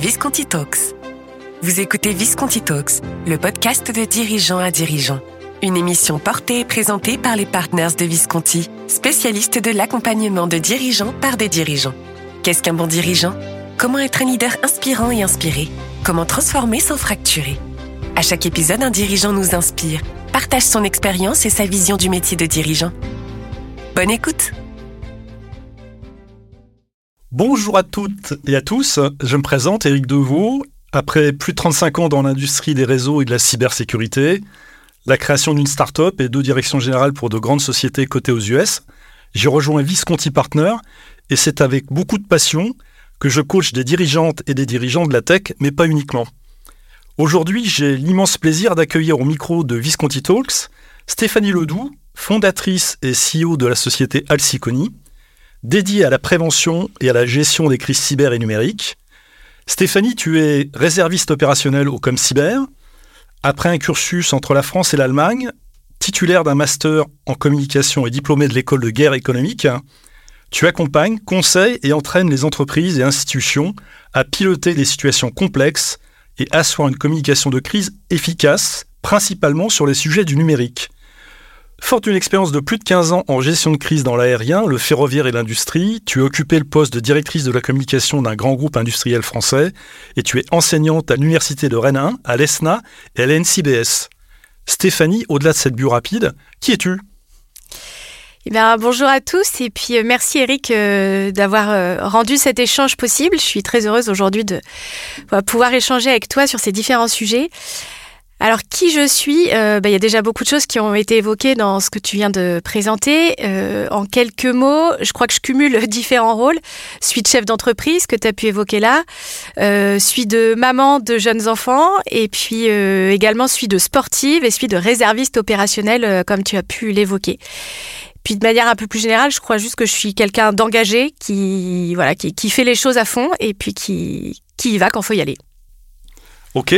Visconti Talks. Vous écoutez Visconti Talks, le podcast de dirigeants à dirigeants. Une émission portée et présentée par les partners de Visconti, spécialistes de l'accompagnement de dirigeants par des dirigeants. Qu'est-ce qu'un bon dirigeant? Comment être un leader inspirant et inspiré? Comment transformer sans fracturer? À chaque épisode, un dirigeant nous inspire, partage son expérience et sa vision du métier de dirigeant. Bonne écoute Bonjour à toutes et à tous, je me présente Éric Deveau. Après plus de 35 ans dans l'industrie des réseaux et de la cybersécurité, la création d'une start-up et deux directions générales pour de grandes sociétés cotées aux US, j'ai rejoint Visconti Partner et c'est avec beaucoup de passion que je coach des dirigeantes et des dirigeants de la tech, mais pas uniquement. Aujourd'hui, j'ai l'immense plaisir d'accueillir au micro de Visconti Talks Stéphanie Ledoux, fondatrice et CEO de la société Alciconi, dédiée à la prévention et à la gestion des crises cyber et numériques. Stéphanie, tu es réserviste opérationnelle au Com Cyber. Après un cursus entre la France et l'Allemagne, titulaire d'un master en communication et diplômé de l'école de guerre économique, tu accompagnes, conseilles et entraînes les entreprises et institutions à piloter des situations complexes et asseoir une communication de crise efficace, principalement sur les sujets du numérique. Forte d'une expérience de plus de 15 ans en gestion de crise dans l'aérien, le ferroviaire et l'industrie, tu as occupé le poste de directrice de la communication d'un grand groupe industriel français et tu es enseignante à l'université de Rennes 1, à l'ESNA et à l'NCBS. Stéphanie, au-delà de cette bulle rapide, qui es-tu? Eh bien, bonjour à tous et puis euh, merci Eric euh, d'avoir euh, rendu cet échange possible. Je suis très heureuse aujourd'hui de pouvoir échanger avec toi sur ces différents sujets. Alors qui je suis euh, bah, Il y a déjà beaucoup de choses qui ont été évoquées dans ce que tu viens de présenter. Euh, en quelques mots, je crois que je cumule différents rôles. Suis de chef d'entreprise que tu as pu évoquer là. Euh, suis de maman de jeunes enfants. Et puis euh, également suis de sportive et suis de réserviste opérationnel euh, comme tu as pu l'évoquer. Puis de manière un peu plus générale, je crois juste que je suis quelqu'un d'engagé qui, voilà, qui, qui fait les choses à fond et puis qui, qui y va quand faut y aller. Ok,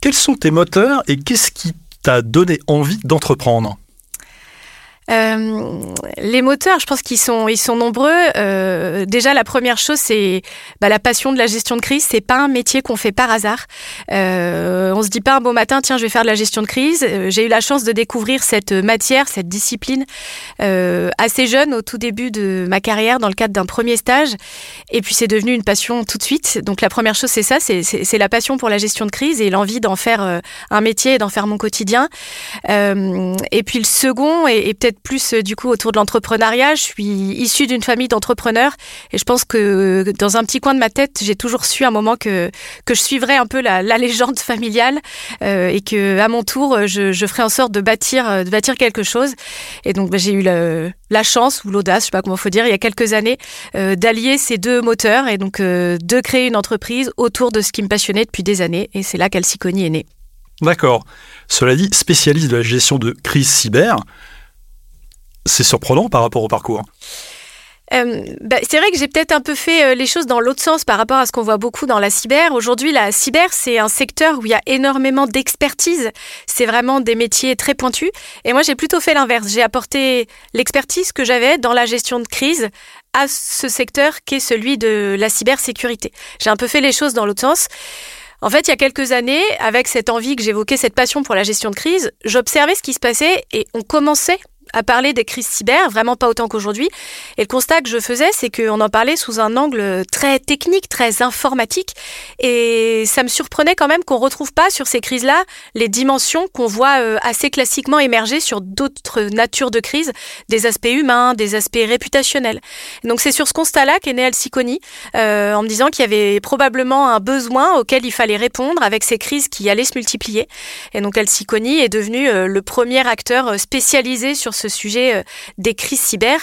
quels sont tes moteurs et qu'est-ce qui t'a donné envie d'entreprendre? Euh, les moteurs, je pense qu'ils sont, ils sont nombreux. Euh, déjà, la première chose, c'est bah, la passion de la gestion de crise. C'est pas un métier qu'on fait par hasard. Euh, on se dit pas un beau matin, tiens, je vais faire de la gestion de crise. Euh, J'ai eu la chance de découvrir cette matière, cette discipline assez jeune, au tout début de ma carrière, dans le cadre d'un premier stage. Et puis, c'est devenu une passion tout de suite. Donc, la première chose, c'est ça, c'est la passion pour la gestion de crise et l'envie d'en faire un métier et d'en faire mon quotidien. Et puis, le second, et, et peut-être plus euh, du coup autour de l'entrepreneuriat. Je suis issue d'une famille d'entrepreneurs et je pense que dans un petit coin de ma tête, j'ai toujours su un moment que, que je suivrais un peu la, légende familiale euh, et que à mon tour, je, ferais en sorte de bâtir, de bâtir quelque chose. Et donc bah, j'ai eu la, chance ou l'audace, je sais pas comment faut dire, il y a quelques années, euh, d'allier ces deux moteurs et donc euh, de créer une entreprise autour de ce qui me passionnait depuis des années. Et c'est là qu'Alciconi est né. D'accord. Cela dit, spécialiste de la gestion de crise cyber, c'est surprenant par rapport au parcours. Euh, bah, c'est vrai que j'ai peut-être un peu fait euh, les choses dans l'autre sens par rapport à ce qu'on voit beaucoup dans la cyber. Aujourd'hui, la cyber, c'est un secteur où il y a énormément d'expertise. C'est vraiment des métiers très pointus. Et moi, j'ai plutôt fait l'inverse. J'ai apporté l'expertise que j'avais dans la gestion de crise à ce secteur qui est celui de la cybersécurité. J'ai un peu fait les choses dans l'autre sens. En fait, il y a quelques années, avec cette envie que j'évoquais, cette passion pour la gestion de crise, j'observais ce qui se passait et on commençait à parler des crises cyber, vraiment pas autant qu'aujourd'hui. Et le constat que je faisais, c'est qu'on en parlait sous un angle très technique, très informatique. Et ça me surprenait quand même qu'on retrouve pas sur ces crises-là les dimensions qu'on voit euh, assez classiquement émerger sur d'autres natures de crises, des aspects humains, des aspects réputationnels. Donc c'est sur ce constat-là qu'est né Alciconi, euh, en me disant qu'il y avait probablement un besoin auquel il fallait répondre avec ces crises qui allaient se multiplier. Et donc Alciconi est devenu euh, le premier acteur spécialisé sur ce sujet euh, des crises cyber.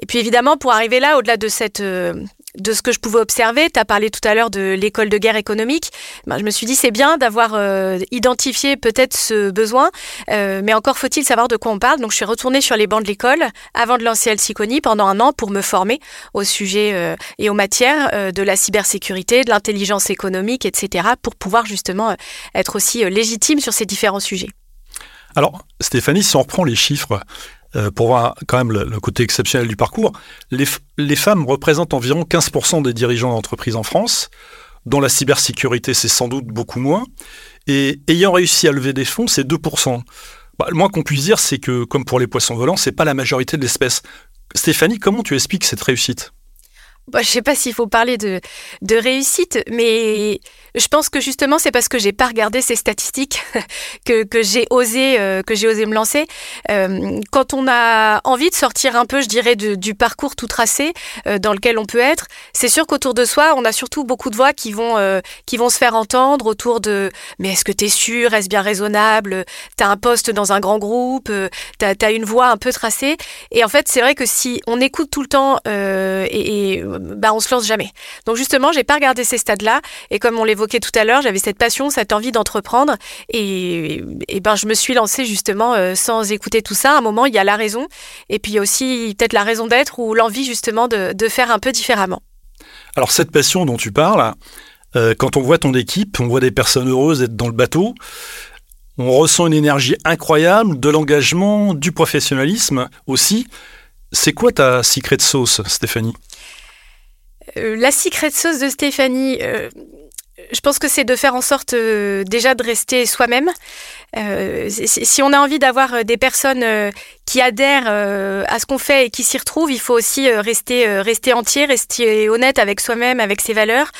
Et puis évidemment, pour arriver là, au-delà de cette euh, de ce que je pouvais observer, tu as parlé tout à l'heure de l'école de guerre économique. Ben, je me suis dit c'est bien d'avoir euh, identifié peut-être ce besoin, mais encore faut-il savoir de quoi on parle. Donc je suis retournée sur les bancs de l'école avant de lancer Alciconi pendant un an pour me former au sujet et aux matières de la cybersécurité, de l'intelligence économique, etc. pour pouvoir justement être aussi légitime sur ces différents sujets. Alors, Stéphanie, si on reprend les chiffres, euh, pour voir quand même le, côté exceptionnel du parcours, les, femmes représentent environ 15% des dirigeants d'entreprise en France, Dans la cybersécurité, c'est sans doute beaucoup moins. Et ayant réussi à lever des fonds, c'est 2%. Bah, le moins qu'on puisse dire, c'est que, comme pour les poissons volants, c'est pas la majorité de l'espèce. Stéphanie, comment tu expliques cette réussite? Bah, je sais pas s'il faut parler de, réussite, mais je pense que justement c'est parce que j'ai pas regardé ces statistiques que, j'ai osé euh, osé me lancer. Euh, quand on a envie de sortir un peu, je dirais, du parcours tout tracé euh, dans lequel on peut être, c'est sûr qu'autour de soi, on a surtout beaucoup de voix qui vont qui vont se faire entendre autour de mais est-ce que tu es sûr, est-ce bien raisonnable, tu as un poste dans un grand groupe, tu as, une voix un peu tracée? Et en fait, c'est vrai que si on écoute tout le temps et bah on se lance jamais. Donc justement, j'ai pas regardé ces stades-là et comme on l'évoquait tout à l'heure, j'avais cette passion, cette envie d'entreprendre et, ben je me suis lancée justement euh, sans écouter tout ça. À un moment, il y a la raison et puis aussi peut-être la raison d'être ou l'envie justement de, de, faire un peu différemment. Alors cette passion dont tu parles, euh, quand on voit ton équipe, on voit des personnes heureuses être dans le bateau. On ressent une énergie incroyable, de l'engagement, du professionnalisme aussi. C'est quoi ta secret sauce, Stéphanie? Euh, la secret sauce de Stéphanie, euh, je pense que c'est de faire en sorte euh, déjà de rester soi-même. si, on a envie d'avoir des personnes qui adhèrent à ce qu'on fait et qui s'y retrouvent, il faut aussi rester, rester entier, rester honnête avec soi-même, avec ses valeurs.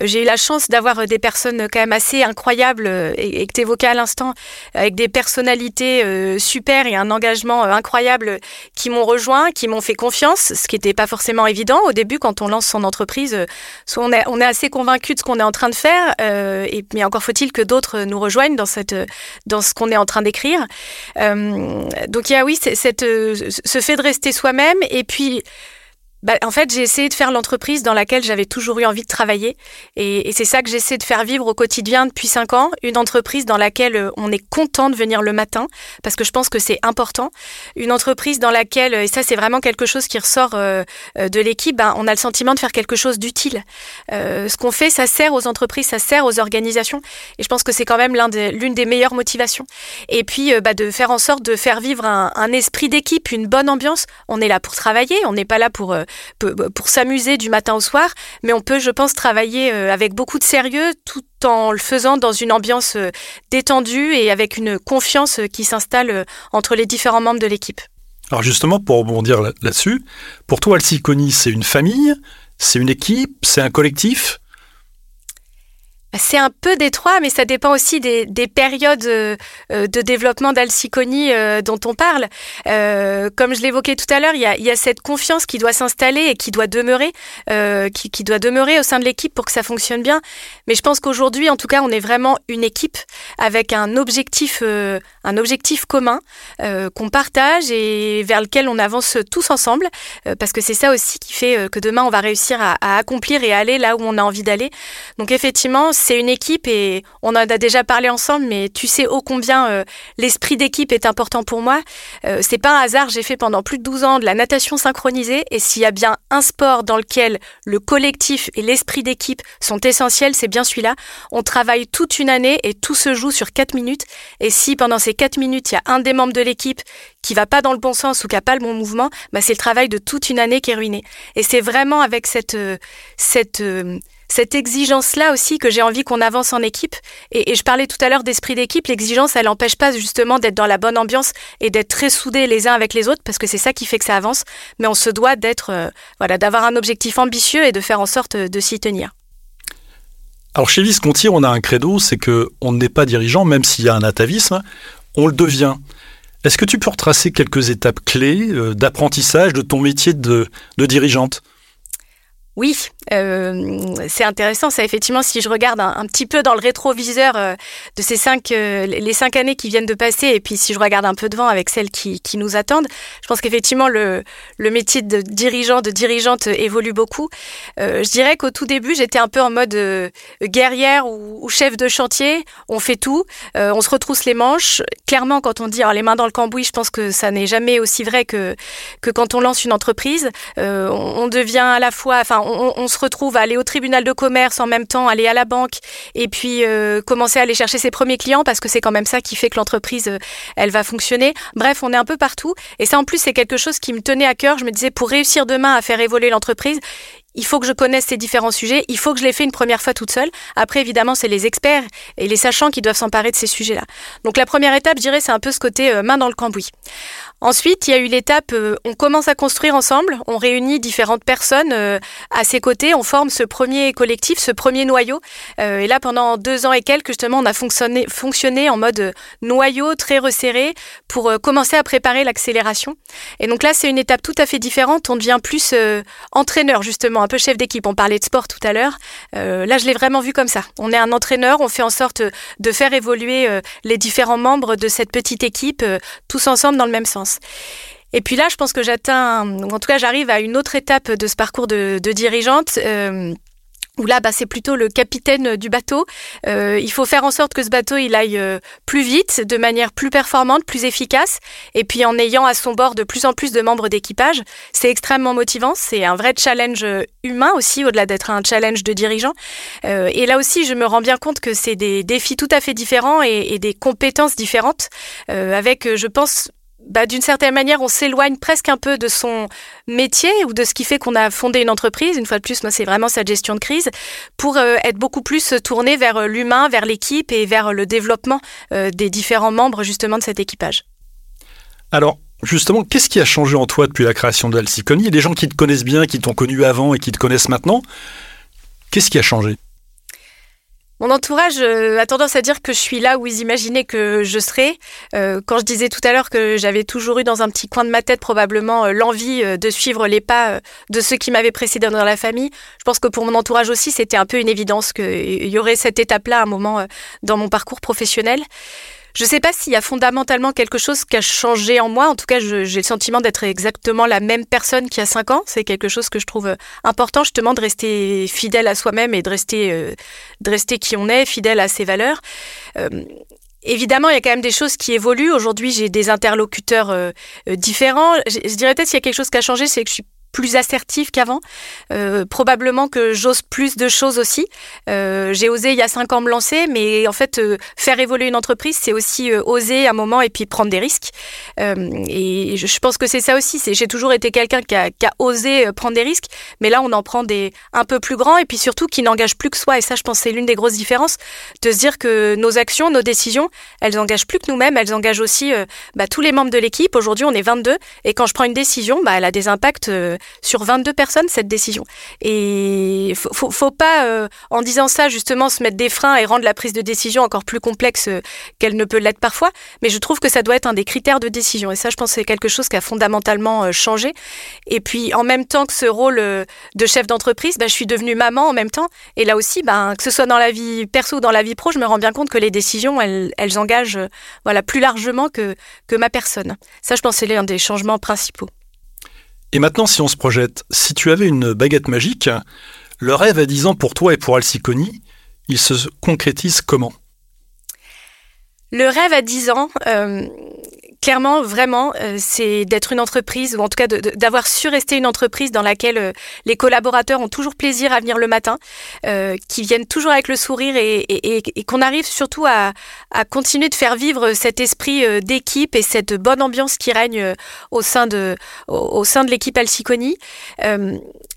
J'ai eu la chance d'avoir euh, des personnes quand même assez incroyables euh, et, que tu évoquais à l'instant, avec des personnalités euh, super et un engagement incroyable qui m'ont rejoint, qui m'ont fait confiance, ce qui n'était pas forcément évident au début quand on lance son entreprise. On est, assez convaincu de ce qu'on est en train de faire, mais encore faut-il que d'autres nous rejoignent dans, ce qu'on est en train d'écrire. donc il y a oui, ce fait de rester soi-même et puis bah, en fait, j'ai essayé de faire l'entreprise dans laquelle j'avais toujours eu envie de travailler. Et, et c'est ça que j'essaie de faire vivre au quotidien depuis cinq ans. Une entreprise dans laquelle euh, on est content de venir le matin, parce que je pense que c'est important. Une entreprise dans laquelle, et ça c'est vraiment quelque chose qui ressort euh, euh, de l'équipe, ben, on a le sentiment de faire quelque chose d'utile. Euh, ce qu'on fait, ça sert aux entreprises, ça sert aux organisations. Et je pense que c'est quand même l'une des, des meilleures motivations. Et puis, bah, de faire en sorte de faire vivre un, un esprit d'équipe, une bonne ambiance. On est là pour travailler, on n'est pas là pour pour s'amuser du matin au soir, mais on peut, je pense, travailler euh, avec beaucoup de sérieux tout en le faisant dans une ambiance euh, détendue et avec une confiance euh, qui s'installe entre les différents membres de l'équipe. Alors justement, pour rebondir là-dessus, pour toi, Alciconi, c'est une famille, c'est une équipe, c'est un collectif? C'est un peu détroit, mais ça dépend aussi des, des périodes euh, euh, de développement d'Alciconie euh, dont on parle. comme je l'évoquais tout à l'heure, il y a, cette confiance qui doit s'installer et qui doit demeurer, qui, doit demeurer au sein de l'équipe pour que ça fonctionne bien. Mais je pense qu'aujourd'hui, en tout cas, on est vraiment une équipe avec un objectif, un objectif commun qu'on partage et vers lequel on avance tous ensemble, parce que c'est ça aussi qui fait que demain on va réussir à, à accomplir et à aller là où on a envie d'aller. Donc effectivement c'est une équipe et on en a déjà parlé ensemble, mais tu sais ô combien euh, l'esprit d'équipe est important pour moi. Euh, c'est pas un hasard, j'ai fait pendant plus de 12 ans de la natation synchronisée et s'il y a bien un sport dans lequel le collectif et l'esprit d'équipe sont essentiels, c'est bien celui-là. On travaille toute une année et tout se joue sur 4 minutes et si pendant ces 4 minutes, il y a un des membres de l'équipe qui va pas dans le bon sens ou qui a pas le bon mouvement, bah c'est le travail de toute une année qui est ruiné. Et c'est vraiment avec cette euh, cette cette exigence-là aussi que j'ai envie qu'on avance en équipe. Et, je parlais tout à l'heure d'esprit d'équipe. L'exigence, elle n'empêche pas justement d'être dans la bonne ambiance et d'être très soudés les uns avec les autres parce que c'est ça qui fait que ça avance. Mais on se doit d'être, euh, voilà, d'avoir un objectif ambitieux et de faire en sorte de s'y tenir. Alors chez Visconti, on a un credo, c'est que on n'est pas dirigeant, même s'il y a un atavisme, on le devient. Est-ce que tu peux retracer quelques étapes clés euh, d'apprentissage de ton métier de dirigeante? Oui, euh, c'est intéressant. Ça, effectivement, si je regarde un, petit peu dans le rétroviseur euh, de ces cinq, euh, les cinq années qui viennent de passer, et puis si je regarde un peu devant avec celles qui, nous attendent, je pense qu'effectivement le, métier de dirigeant, de dirigeante évolue beaucoup. je dirais qu'au tout début, j'étais un peu en mode guerrière ou, chef de chantier. On fait tout, on se retrousse les manches. Clairement, quand on dit les mains dans le cambouis, je pense que ça n'est jamais aussi vrai que que quand on lance une entreprise. On, on, devient à la fois, enfin on, se retrouve à aller au tribunal de commerce en même temps, aller à la banque et puis euh, commencer à aller chercher ses premiers clients parce que c'est quand même ça qui fait que l'entreprise, euh, elle va fonctionner. Bref, on est un peu partout. Et ça, en plus, c'est quelque chose qui me tenait à cœur. Je me disais, pour réussir demain à faire évoluer l'entreprise, il faut que je connaisse ces différents sujets, il faut que je les fasse une première fois toute seule. Après, évidemment, c'est les experts et les sachants qui doivent s'emparer de ces sujets-là. Donc la première étape, je dirais, c'est un peu ce côté euh, main dans le cambouis. Ensuite, il y a eu l'étape, euh, on commence à construire ensemble, on réunit différentes personnes euh, à ses côtés, on forme ce premier collectif, ce premier noyau. et là, pendant deux ans et quelques, justement, on a fonctionné, fonctionné en mode noyau très resserré pour commencer à préparer l'accélération. Et donc là, c'est une étape tout à fait différente. On devient plus entraîneur, justement un peu chef d'équipe. On parlait de sport tout à l'heure. Euh, là, je l'ai vraiment vu comme ça. On est un entraîneur, on fait en sorte de faire évoluer euh, les différents membres de cette petite équipe, euh, tous ensemble dans le même sens. Et puis là, je pense que j'atteins, en tout cas, j'arrive à une autre étape de ce parcours de dirigeante où là, bah, c'est plutôt le capitaine du bateau. Euh, il faut faire en sorte que ce bateau il aille euh, plus vite, de manière plus performante, plus efficace, et puis en ayant à son bord de plus en plus de membres d'équipage. C'est extrêmement motivant, c'est un vrai challenge humain aussi, au-delà d'être un challenge de dirigeant. Euh, et là aussi, je me rends bien compte que c'est des défis tout à fait différents et des compétences différentes, avec, je pense, bah, d'une certaine manière, on s'éloigne presque un peu de son métier ou de ce qui fait qu'on a fondé une entreprise. Une fois de plus, moi, c'est vraiment sa gestion de crise pour euh, être beaucoup plus tourné vers euh, l'humain, vers l'équipe et vers le développement euh, des différents membres justement de cet équipage. Alors, justement, qu'est-ce qui a changé en toi depuis la création d'Alciconi Il y a des gens qui te connaissent bien, qui t'ont connu avant et qui te connaissent maintenant. Qu'est-ce qui a changé? Mon entourage euh, a tendance à dire que je suis là où ils imaginaient que je serais. Euh, quand je disais tout à l'heure que j'avais toujours eu dans un petit coin de ma tête probablement euh, l'envie de suivre les pas de ceux qui m'avaient précédé dans la famille, je pense que pour mon entourage aussi, c'était un peu une évidence qu'il y aurait cette étape-là à un moment dans mon parcours professionnel. Je ne sais pas s'il y a fondamentalement quelque chose qui a changé en moi. En tout cas, j'ai le sentiment d'être exactement la même personne qu'il y a cinq ans. C'est quelque chose que je trouve euh, important, justement, de rester fidèle à soi-même et de rester, euh, de rester qui on est, fidèle à ses valeurs. Euh, évidemment, il y a quand même des choses qui évoluent. Aujourd'hui, j'ai des interlocuteurs différents. Je, je dirais peut-être s'il y a quelque chose qui a changé, c'est que je suis plus assertive qu'avant. Euh, probablement que j'ose plus de choses aussi. Euh, j'ai osé il y a cinq ans me lancer, mais en fait, euh, faire évoluer une entreprise, c'est aussi euh, oser un moment et puis prendre des risques. Euh, et je, pense que c'est ça aussi. J'ai toujours été quelqu'un qui a, qui a, osé euh, prendre des risques, mais là, on en prend des un peu plus grands et puis surtout qui n'engagent plus que soi. Et ça, je pense, c'est l'une des grosses différences de se dire que nos actions, nos décisions, elles engagent plus que nous-mêmes, elles engagent aussi bah, tous les membres de l'équipe. Aujourd'hui, on est 22 et quand je prends une décision, bah, elle a des impacts sur 22 personnes cette décision. Et faut, faut, faut pas, euh, en disant ça, justement, se mettre des freins et rendre la prise de décision encore plus complexe euh, qu'elle ne peut l'être parfois. Mais je trouve que ça doit être un des critères de décision. Et ça, je pense, c'est quelque chose qui a fondamentalement euh, changé. Et puis, en même temps que ce rôle de chef d'entreprise, bah, je suis devenue maman en même temps. Et là aussi, bah, que ce soit dans la vie perso ou dans la vie pro, je me rends bien compte que les décisions, elles, elles engagent voilà, plus largement que, que ma personne. Ça, je pense, c'est l'un des changements principaux. Et maintenant, si on se projette, si tu avais une baguette magique, le rêve à 10 ans pour toi et pour Alciconi, il se concrétise comment? Le rêve à 10 ans, euh, clairement, vraiment, euh, c'est d'être une entreprise, ou en tout cas d'avoir su rester une entreprise dans laquelle euh, les collaborateurs ont toujours plaisir à venir le matin, euh, qui viennent toujours avec le sourire et, et, et, qu'on arrive surtout à, à, continuer de faire vivre cet esprit euh, d'équipe et cette bonne ambiance qui règne euh, au sein de, au, au sein de l'équipe Alciconi.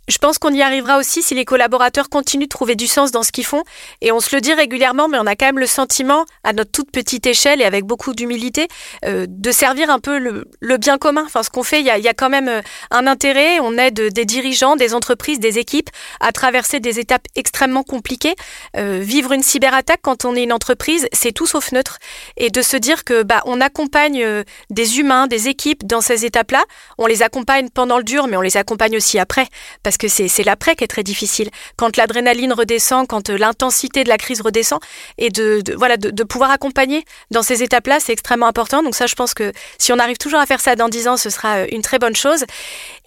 Je pense qu'on y arrivera aussi si les collaborateurs continuent de trouver du sens dans ce qu'ils font. Et on se le dit régulièrement, mais on a quand même le sentiment, à notre toute petite échelle et avec beaucoup d'humilité, euh, de servir un peu le, bien commun. Enfin, ce qu'on fait, il y a, quand même euh, un intérêt. On aide des dirigeants, des entreprises, des équipes à traverser des étapes extrêmement compliquées. Euh, vivre une cyberattaque quand on est une entreprise, c'est tout sauf neutre. Et de se dire que bah, on accompagne des humains, des équipes dans ces étapes-là. On les accompagne pendant le dur, mais on les accompagne aussi après. Parce que c'est l'après qui est très difficile. Quand l'adrénaline redescend, quand euh, l'intensité de la crise redescend, et de, voilà de, pouvoir accompagner dans ces étapes-là, c'est extrêmement important. Donc ça, je pense que si on arrive toujours à faire ça dans dix ans, ce sera euh, une très bonne chose.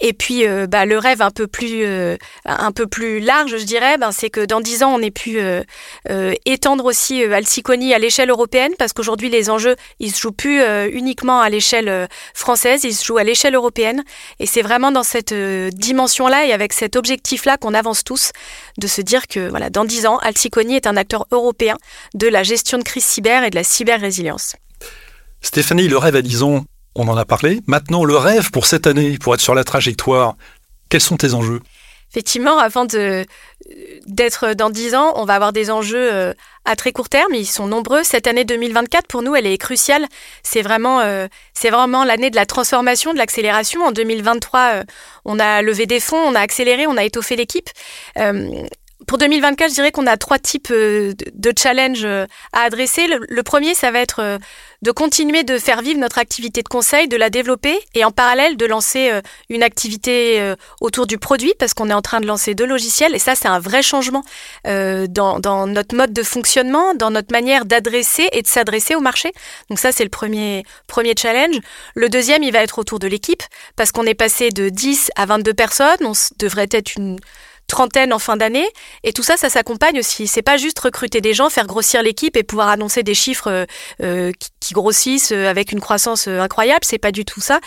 Et puis, euh, bah, le rêve un peu plus un peu plus large, je dirais, ben, c'est que dans dix ans, on ait pu étendre aussi Alciconi à l'échelle européenne, parce qu'aujourd'hui, les enjeux, ils se jouent plus uniquement à l'échelle française, ils se jouent à l'échelle européenne. Et c'est vraiment dans cette dimension-là et avec cet objectif-là qu'on avance tous, de se dire que voilà, dans 10 ans, Alticoni est un acteur européen de la gestion de crise cyber et de la cyber-résilience. Stéphanie, le rêve à 10 ans, on en a parlé. Maintenant, le rêve pour cette année, pour être sur la trajectoire, quels sont tes enjeux? Effectivement, avant d'être dans 10 ans, on va avoir des enjeux euh, à très court terme. Ils sont nombreux. Cette année 2024, pour nous, elle est cruciale. C'est vraiment, euh, c'est vraiment l'année de la transformation, de l'accélération. En 2023, euh, on a levé des fonds, on a accéléré, on a étoffé l'équipe. Pour 2024, je dirais qu'on a trois types euh, de challenges euh, à adresser. Le, premier, ça va être euh, de continuer de faire vivre notre activité de conseil, de la développer et en parallèle de lancer une activité autour du produit parce qu'on est en train de lancer deux logiciels et ça, c'est un vrai changement dans, dans, notre mode de fonctionnement, dans notre manière d'adresser et de s'adresser au marché. Donc ça, c'est le premier, premier challenge. Le deuxième, il va être autour de l'équipe parce qu'on est passé de 10 à 22 personnes. On devrait être une trentaine en fin d'année. Et tout ça, ça s'accompagne aussi. C'est pas juste recruter des gens, faire grossir l'équipe et pouvoir annoncer des chiffres euh, euh, qui, grossissent euh, avec une croissance incroyable. C'est pas du tout ça.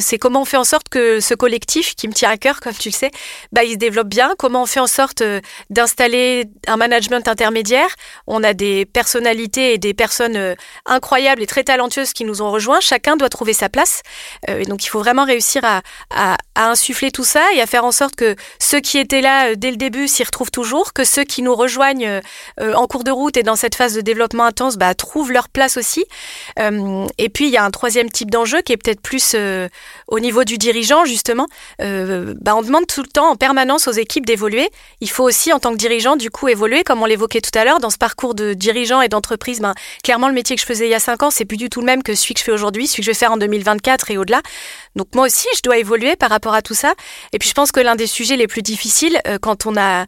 c'est comment on fait en sorte que ce collectif qui me tient à cœur, comme tu le sais, bah, il se développe bien. Comment on fait en sorte d'installer un management intermédiaire. On a des personnalités et des personnes incroyables et très talentueuses qui nous ont rejoints. Chacun doit trouver sa place. et donc, il faut vraiment réussir à, à insuffler tout ça et à faire en sorte que ceux qui étaient là euh, dès le début, s'y retrouvent toujours, que ceux qui nous rejoignent euh, euh, en cours de route et dans cette phase de développement intense bah, trouvent leur place aussi. et puis, il y a un troisième type d'enjeu qui est peut-être plus au niveau du dirigeant, justement. Bah, on demande tout le temps en permanence aux équipes d'évoluer. Il faut aussi, en tant que dirigeant, du coup, évoluer, comme on l'évoquait tout à l'heure, dans ce parcours de dirigeant et d'entreprise. Ben, clairement, le métier que je faisais il y a cinq ans, c'est plus du tout le même que celui que je fais aujourd'hui, celui que je vais faire en 2024 et au-delà. Donc moi aussi, je dois évoluer par rapport à tout ça. Et puis je pense que l'un des sujets les plus difficiles, euh, quand on a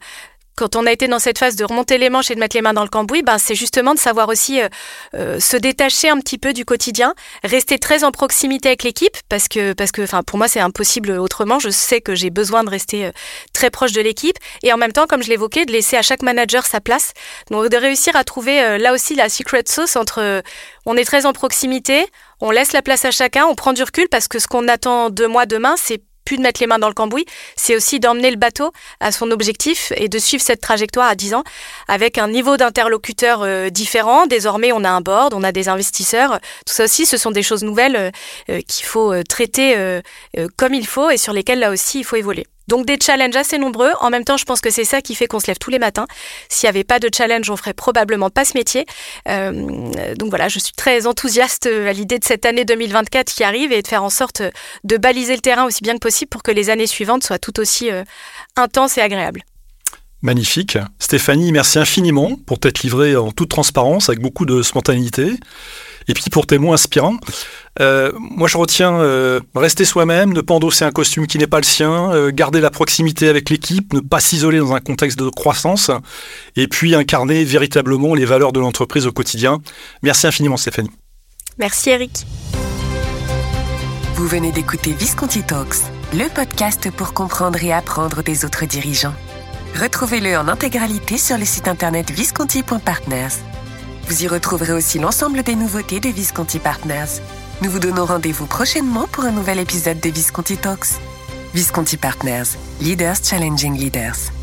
quand on a été dans cette phase de remonter les manches et de mettre les mains dans le cambouis, ben c'est justement de savoir aussi euh, euh, se détacher un petit peu du quotidien, rester très en proximité avec l'équipe, parce que, parce que pour moi, c'est impossible autrement. Je sais que j'ai besoin de rester très proche de l'équipe. Et en même temps, comme je l'évoquais, de laisser à chaque manager sa place. Donc, de réussir à trouver là aussi la secret sauce entre on est très en proximité, on laisse la place à chacun, on prend du recul, parce que ce qu'on attend de moi demain, c'est plus de mettre les mains dans le cambouis, c'est aussi d'emmener le bateau à son objectif et de suivre cette trajectoire à 10 ans avec un niveau d'interlocuteur euh, différent. Désormais, on a un board, on a des investisseurs. Tout ça aussi, ce sont des choses nouvelles euh, euh, qu'il faut traiter comme il faut et sur lesquelles là aussi il faut évoluer. Donc des challenges assez nombreux. En même temps, je pense que c'est ça qui fait qu'on se lève tous les matins. S'il n'y avait pas de challenge, on ferait probablement pas ce métier. Euh, donc voilà, je suis très enthousiaste à l'idée de cette année 2024 qui arrive et de faire en sorte de baliser le terrain aussi bien que possible pour que les années suivantes soient tout aussi euh, intenses et agréables. Magnifique. Stéphanie, merci infiniment pour t'être livrée en toute transparence, avec beaucoup de spontanéité. Et puis pour tes mots inspirants, euh, moi je retiens euh, rester soi-même, ne pas endosser un costume qui n'est pas le sien, euh, garder la proximité avec l'équipe, ne pas s'isoler dans un contexte de croissance, et puis incarner véritablement les valeurs de l'entreprise au quotidien. Merci infiniment Stéphanie. Merci Eric. Vous venez d'écouter Visconti Talks, le podcast pour comprendre et apprendre des autres dirigeants. Retrouvez-le en intégralité sur le site internet visconti.partners. Vous y retrouverez aussi l'ensemble des nouveautés de Visconti Partners. Nous vous donnons rendez-vous prochainement pour un nouvel épisode de Visconti Talks. Visconti Partners, Leaders Challenging Leaders.